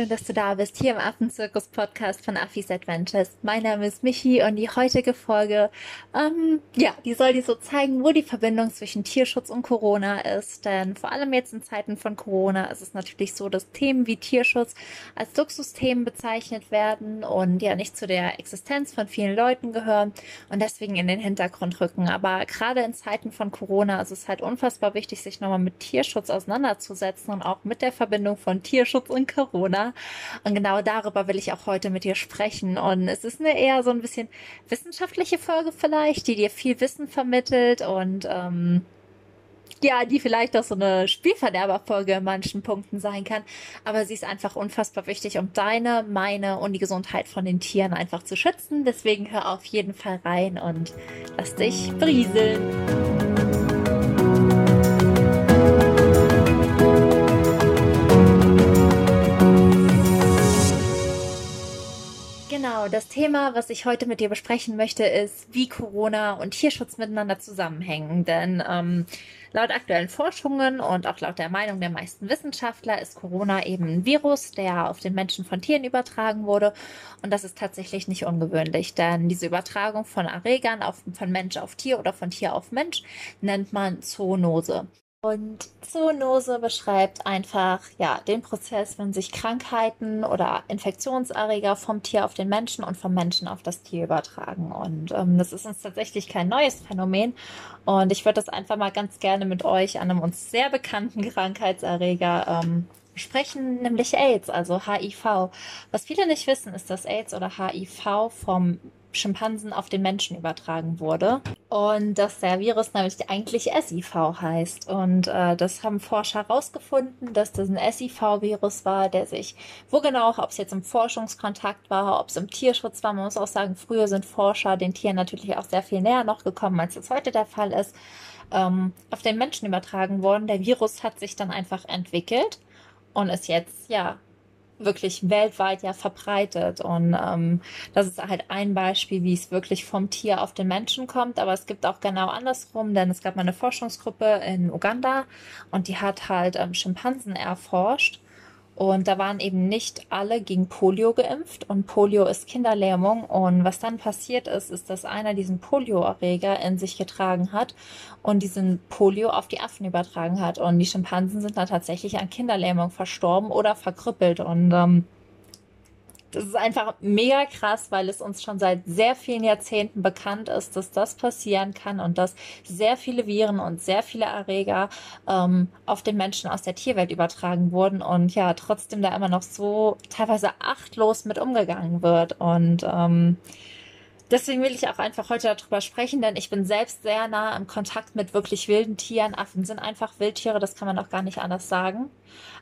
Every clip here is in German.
schön, dass du da bist, hier im Affenzirkus-Podcast von Affis Adventures. Mein Name ist Michi und die heutige Folge, ähm, ja, die soll dir so zeigen, wo die Verbindung zwischen Tierschutz und Corona ist. Denn vor allem jetzt in Zeiten von Corona ist es natürlich so, dass Themen wie Tierschutz als Luxusthemen bezeichnet werden und ja nicht zu der Existenz von vielen Leuten gehören und deswegen in den Hintergrund rücken. Aber gerade in Zeiten von Corona ist es halt unfassbar wichtig, sich nochmal mit Tierschutz auseinanderzusetzen und auch mit der Verbindung von Tierschutz und Corona. Und genau darüber will ich auch heute mit dir sprechen. Und es ist eine eher so ein bisschen wissenschaftliche Folge vielleicht, die dir viel Wissen vermittelt und ähm, ja, die vielleicht auch so eine Spielverderberfolge in manchen Punkten sein kann. Aber sie ist einfach unfassbar wichtig, um deine, meine und die Gesundheit von den Tieren einfach zu schützen. Deswegen hör auf jeden Fall rein und lass dich brieseln. Genau, das Thema, was ich heute mit dir besprechen möchte, ist, wie Corona und Tierschutz miteinander zusammenhängen. Denn ähm, laut aktuellen Forschungen und auch laut der Meinung der meisten Wissenschaftler ist Corona eben ein Virus, der auf den Menschen von Tieren übertragen wurde. Und das ist tatsächlich nicht ungewöhnlich, denn diese Übertragung von Erregern auf, von Mensch auf Tier oder von Tier auf Mensch nennt man Zoonose. Und Zoonose beschreibt einfach ja den Prozess, wenn sich Krankheiten oder Infektionserreger vom Tier auf den Menschen und vom Menschen auf das Tier übertragen. Und ähm, das ist uns tatsächlich kein neues Phänomen. Und ich würde das einfach mal ganz gerne mit euch an einem uns sehr bekannten Krankheitserreger ähm, sprechen, nämlich AIDS, also HIV. Was viele nicht wissen, ist, dass AIDS oder HIV vom Schimpansen auf den Menschen übertragen wurde. Und dass der Virus nämlich eigentlich SIV heißt. Und äh, das haben Forscher herausgefunden, dass das ein SIV-Virus war, der sich, wo genau, ob es jetzt im Forschungskontakt war, ob es im Tierschutz war. Man muss auch sagen, früher sind Forscher den Tieren natürlich auch sehr viel näher noch gekommen, als es heute der Fall ist, ähm, auf den Menschen übertragen worden. Der Virus hat sich dann einfach entwickelt und ist jetzt, ja, wirklich weltweit ja verbreitet. Und ähm, das ist halt ein Beispiel, wie es wirklich vom Tier auf den Menschen kommt. Aber es gibt auch genau andersrum, denn es gab mal eine Forschungsgruppe in Uganda und die hat halt ähm, Schimpansen erforscht. Und da waren eben nicht alle gegen Polio geimpft. Und Polio ist Kinderlähmung. Und was dann passiert ist, ist, dass einer diesen Polioerreger in sich getragen hat und diesen Polio auf die Affen übertragen hat. Und die Schimpansen sind dann tatsächlich an Kinderlähmung verstorben oder verkrüppelt. Und ähm, das ist einfach mega krass, weil es uns schon seit sehr vielen Jahrzehnten bekannt ist, dass das passieren kann und dass sehr viele Viren und sehr viele Erreger ähm, auf den Menschen aus der Tierwelt übertragen wurden und ja, trotzdem da immer noch so teilweise achtlos mit umgegangen wird. Und ähm, deswegen will ich auch einfach heute darüber sprechen, denn ich bin selbst sehr nah im Kontakt mit wirklich wilden Tieren. Affen sind einfach Wildtiere, das kann man auch gar nicht anders sagen.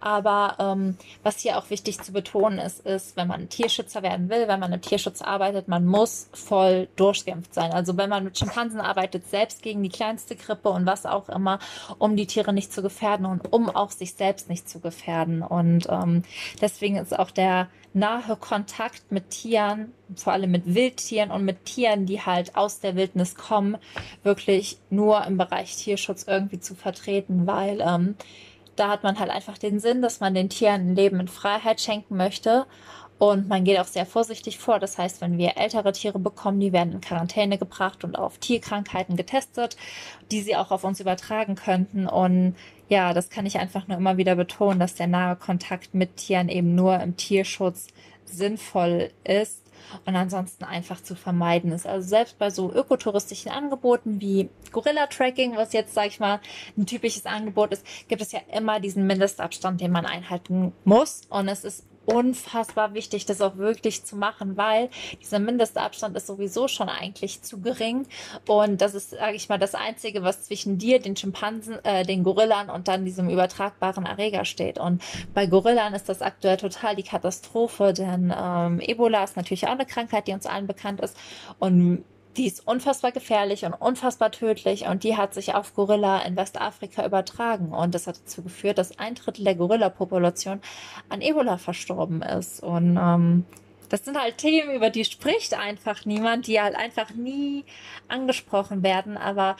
Aber ähm, was hier auch wichtig zu betonen ist, ist, wenn man Tierschützer werden will, wenn man im Tierschutz arbeitet, man muss voll durchgeimpft sein. Also wenn man mit Schimpansen arbeitet, selbst gegen die kleinste Grippe und was auch immer, um die Tiere nicht zu gefährden und um auch sich selbst nicht zu gefährden. Und ähm, deswegen ist auch der nahe Kontakt mit Tieren, vor allem mit Wildtieren und mit Tieren, die halt aus der Wildnis kommen, wirklich nur im Bereich Tierschutz irgendwie zu vertreten, weil ähm, da hat man halt einfach den Sinn, dass man den Tieren ein Leben in Freiheit schenken möchte. Und man geht auch sehr vorsichtig vor. Das heißt, wenn wir ältere Tiere bekommen, die werden in Quarantäne gebracht und auf Tierkrankheiten getestet, die sie auch auf uns übertragen könnten. Und ja, das kann ich einfach nur immer wieder betonen, dass der nahe Kontakt mit Tieren eben nur im Tierschutz sinnvoll ist und ansonsten einfach zu vermeiden ist. Also selbst bei so ökotouristischen Angeboten wie Gorilla-Tracking, was jetzt, sag ich mal, ein typisches Angebot ist, gibt es ja immer diesen Mindestabstand, den man einhalten muss. Und es ist unfassbar wichtig, das auch wirklich zu machen, weil dieser Mindestabstand ist sowieso schon eigentlich zu gering. Und das ist, sage ich mal, das Einzige, was zwischen dir, den Schimpansen, äh, den Gorillan und dann diesem übertragbaren Erreger steht. Und bei Gorillan ist das aktuell total die Katastrophe, denn ähm, Ebola ist natürlich auch eine Krankheit, die uns allen bekannt ist. Und die ist unfassbar gefährlich und unfassbar tödlich und die hat sich auf Gorilla in Westafrika übertragen. Und das hat dazu geführt, dass ein Drittel der Gorilla-Population an Ebola verstorben ist. Und ähm, das sind halt Themen, über die spricht einfach niemand, die halt einfach nie angesprochen werden, aber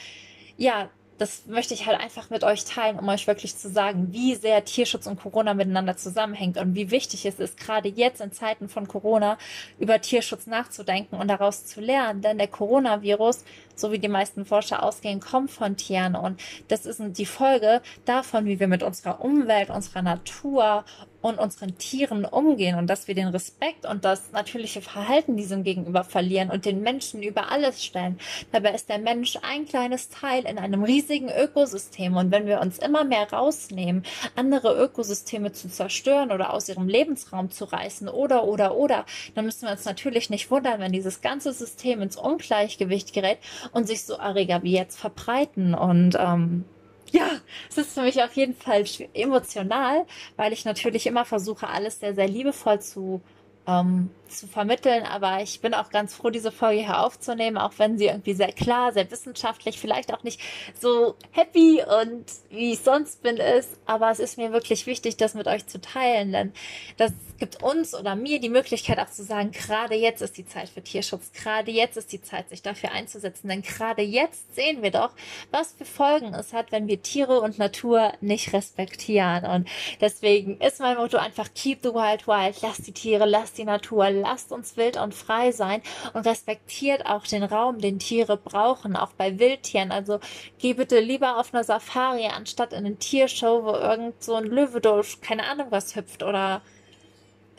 ja, das möchte ich halt einfach mit euch teilen, um euch wirklich zu sagen, wie sehr Tierschutz und Corona miteinander zusammenhängt und wie wichtig es ist, gerade jetzt in Zeiten von Corona über Tierschutz nachzudenken und daraus zu lernen. Denn der Coronavirus, so wie die meisten Forscher ausgehen, kommt von Tieren und das ist die Folge davon, wie wir mit unserer Umwelt, unserer Natur und unseren Tieren umgehen und dass wir den Respekt und das natürliche Verhalten diesem gegenüber verlieren und den Menschen über alles stellen. Dabei ist der Mensch ein kleines Teil in einem riesigen Ökosystem und wenn wir uns immer mehr rausnehmen, andere Ökosysteme zu zerstören oder aus ihrem Lebensraum zu reißen oder oder oder, dann müssen wir uns natürlich nicht wundern, wenn dieses ganze System ins Ungleichgewicht gerät und sich so Erreger wie jetzt verbreiten und ähm, ja, es ist für mich auf jeden Fall emotional, weil ich natürlich immer versuche, alles sehr, sehr liebevoll zu ähm, zu vermitteln. Aber ich bin auch ganz froh, diese Folge hier aufzunehmen, auch wenn sie irgendwie sehr klar, sehr wissenschaftlich, vielleicht auch nicht so happy und wie ich sonst bin ist. Aber es ist mir wirklich wichtig, das mit euch zu teilen, denn das gibt uns oder mir die Möglichkeit auch zu sagen, gerade jetzt ist die Zeit für Tierschutz, gerade jetzt ist die Zeit, sich dafür einzusetzen, denn gerade jetzt sehen wir doch, was für Folgen es hat, wenn wir Tiere und Natur nicht respektieren. Und deswegen ist mein Motto einfach keep the wild wild, lass die Tiere, lass die Natur, lasst uns wild und frei sein und respektiert auch den Raum, den Tiere brauchen, auch bei Wildtieren. Also geh bitte lieber auf eine Safari anstatt in eine Tiershow, wo irgend so ein Löwe durch, keine Ahnung was hüpft oder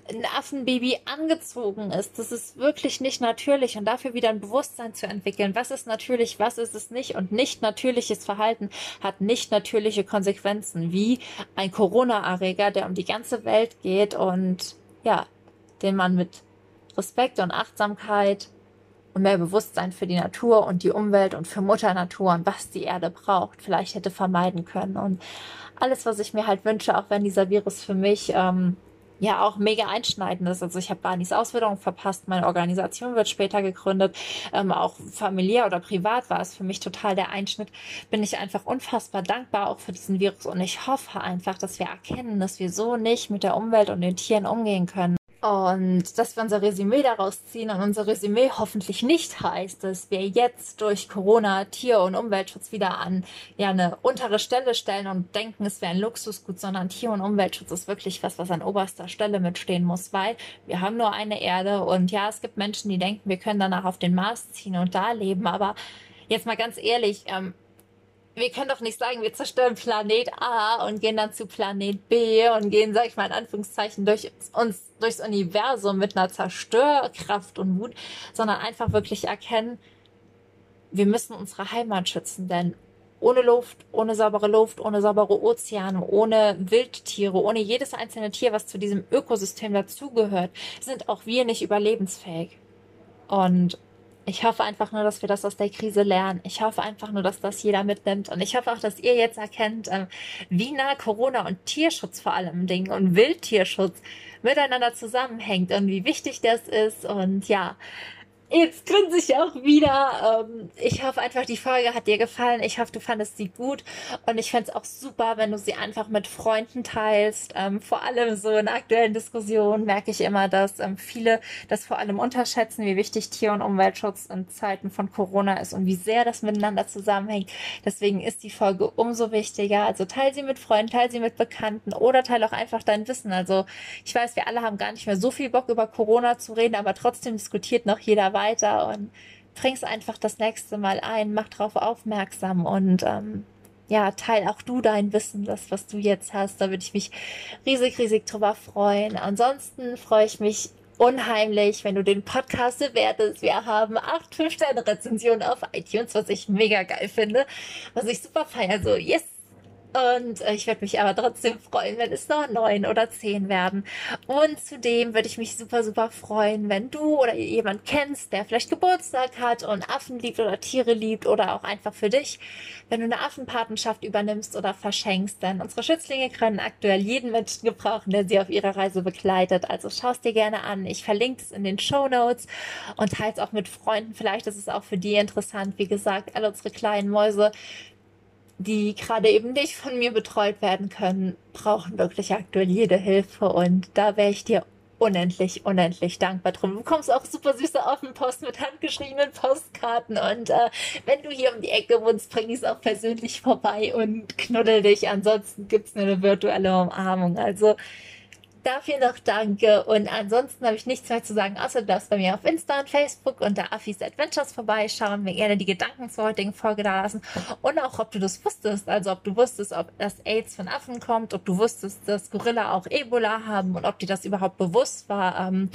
ein Affenbaby angezogen ist. Das ist wirklich nicht natürlich und dafür wieder ein Bewusstsein zu entwickeln. Was ist natürlich, was ist es nicht? Und nicht natürliches Verhalten hat nicht natürliche Konsequenzen, wie ein Corona-Erreger, der um die ganze Welt geht und ja, den man mit Respekt und Achtsamkeit und mehr Bewusstsein für die Natur und die Umwelt und für Mutter Natur und was die Erde braucht, vielleicht hätte vermeiden können. Und alles, was ich mir halt wünsche, auch wenn dieser Virus für mich ähm, ja auch mega einschneidend ist. Also ich habe Barnis Ausbildung verpasst, meine Organisation wird später gegründet, ähm, auch familiär oder privat war es für mich total der Einschnitt. Bin ich einfach unfassbar dankbar auch für diesen Virus und ich hoffe einfach, dass wir erkennen, dass wir so nicht mit der Umwelt und den Tieren umgehen können. Und dass wir unser Resümee daraus ziehen und unser Resümee hoffentlich nicht heißt, dass wir jetzt durch Corona Tier- und Umweltschutz wieder an ja, eine untere Stelle stellen und denken, es wäre ein Luxusgut, sondern Tier- und Umweltschutz ist wirklich was, was an oberster Stelle mitstehen muss, weil wir haben nur eine Erde und ja, es gibt Menschen, die denken, wir können danach auf den Mars ziehen und da leben, aber jetzt mal ganz ehrlich, ähm, wir können doch nicht sagen, wir zerstören Planet A und gehen dann zu Planet B und gehen, sag ich mal in Anführungszeichen, durch uns, durchs Universum mit einer Zerstörkraft und Wut, sondern einfach wirklich erkennen, wir müssen unsere Heimat schützen, denn ohne Luft, ohne saubere Luft, ohne saubere Ozeane, ohne Wildtiere, ohne jedes einzelne Tier, was zu diesem Ökosystem dazugehört, sind auch wir nicht überlebensfähig. Und ich hoffe einfach nur, dass wir das aus der Krise lernen. Ich hoffe einfach nur, dass das jeder mitnimmt. Und ich hoffe auch, dass ihr jetzt erkennt, ähm, wie nah Corona und Tierschutz vor allem Dingen und Wildtierschutz miteinander zusammenhängt und wie wichtig das ist. Und ja, Jetzt grinse ich auch wieder. Ähm, ich hoffe einfach, die Folge hat dir gefallen. Ich hoffe, du fandest sie gut. Und ich fände es auch super, wenn du sie einfach mit Freunden teilst. Ähm, vor allem so in aktuellen Diskussionen merke ich immer, dass ähm, viele das vor allem unterschätzen, wie wichtig Tier- und Umweltschutz in Zeiten von Corona ist und wie sehr das miteinander zusammenhängt. Deswegen ist die Folge umso wichtiger. Also teil sie mit Freunden, teil sie mit Bekannten oder teil auch einfach dein Wissen. Also ich weiß, wir alle haben gar nicht mehr so viel Bock über Corona zu reden, aber trotzdem diskutiert noch jeder weiter und bring's einfach das nächste Mal ein, mach drauf aufmerksam und ähm, ja, teil auch du dein Wissen, das, was du jetzt hast. Da würde ich mich riesig, riesig drüber freuen. Ansonsten freue ich mich unheimlich, wenn du den Podcast bewertest. Wir haben acht 5-Sterne-Rezensionen auf iTunes, was ich mega geil finde, was ich super feiere. So, yes, und äh, ich werde mich aber trotzdem freuen, wenn es noch neun oder zehn werden. Und zudem würde ich mich super, super freuen, wenn du oder jemand kennst, der vielleicht Geburtstag hat und Affen liebt oder Tiere liebt oder auch einfach für dich, wenn du eine Affenpatenschaft übernimmst oder verschenkst. Denn unsere Schützlinge können aktuell jeden Menschen gebrauchen, der sie auf ihrer Reise begleitet. Also schau es dir gerne an. Ich verlinke es in den Show Notes und teile es auch mit Freunden. Vielleicht ist es auch für die interessant. Wie gesagt, alle unsere kleinen Mäuse die gerade eben nicht von mir betreut werden können, brauchen wirklich aktuell jede Hilfe. Und da wäre ich dir unendlich, unendlich dankbar drum. Du bekommst auch super süße Offenpost mit handgeschriebenen Postkarten und äh, wenn du hier um die Ecke wohnst, bring ich es auch persönlich vorbei und knuddel dich. Ansonsten gibt's nur eine virtuelle Umarmung. Also Dafür noch danke. Und ansonsten habe ich nichts mehr zu sagen, außer du darfst bei mir auf Insta und Facebook unter Affis Adventures vorbeischauen, mir gerne die Gedanken zur heutigen Folge da lassen. Und auch, ob du das wusstest, also ob du wusstest, ob das AIDS von Affen kommt, ob du wusstest, dass Gorilla auch Ebola haben und ob dir das überhaupt bewusst war, ähm,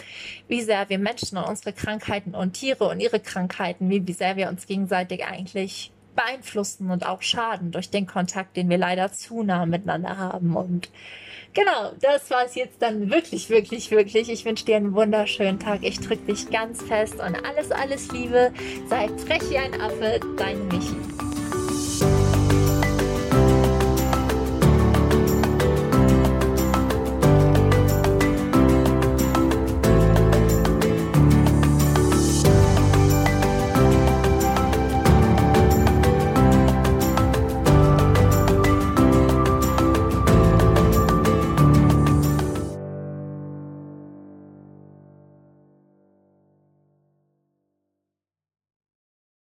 wie sehr wir Menschen und unsere Krankheiten und Tiere und ihre Krankheiten, wie, wie sehr wir uns gegenseitig eigentlich beeinflussen und auch schaden durch den Kontakt, den wir leider zu nah miteinander haben. Und genau, das war es jetzt dann wirklich, wirklich, wirklich. Ich wünsche dir einen wunderschönen Tag. Ich drücke dich ganz fest und alles, alles Liebe. Sei frech wie ein Affe, dein Michi.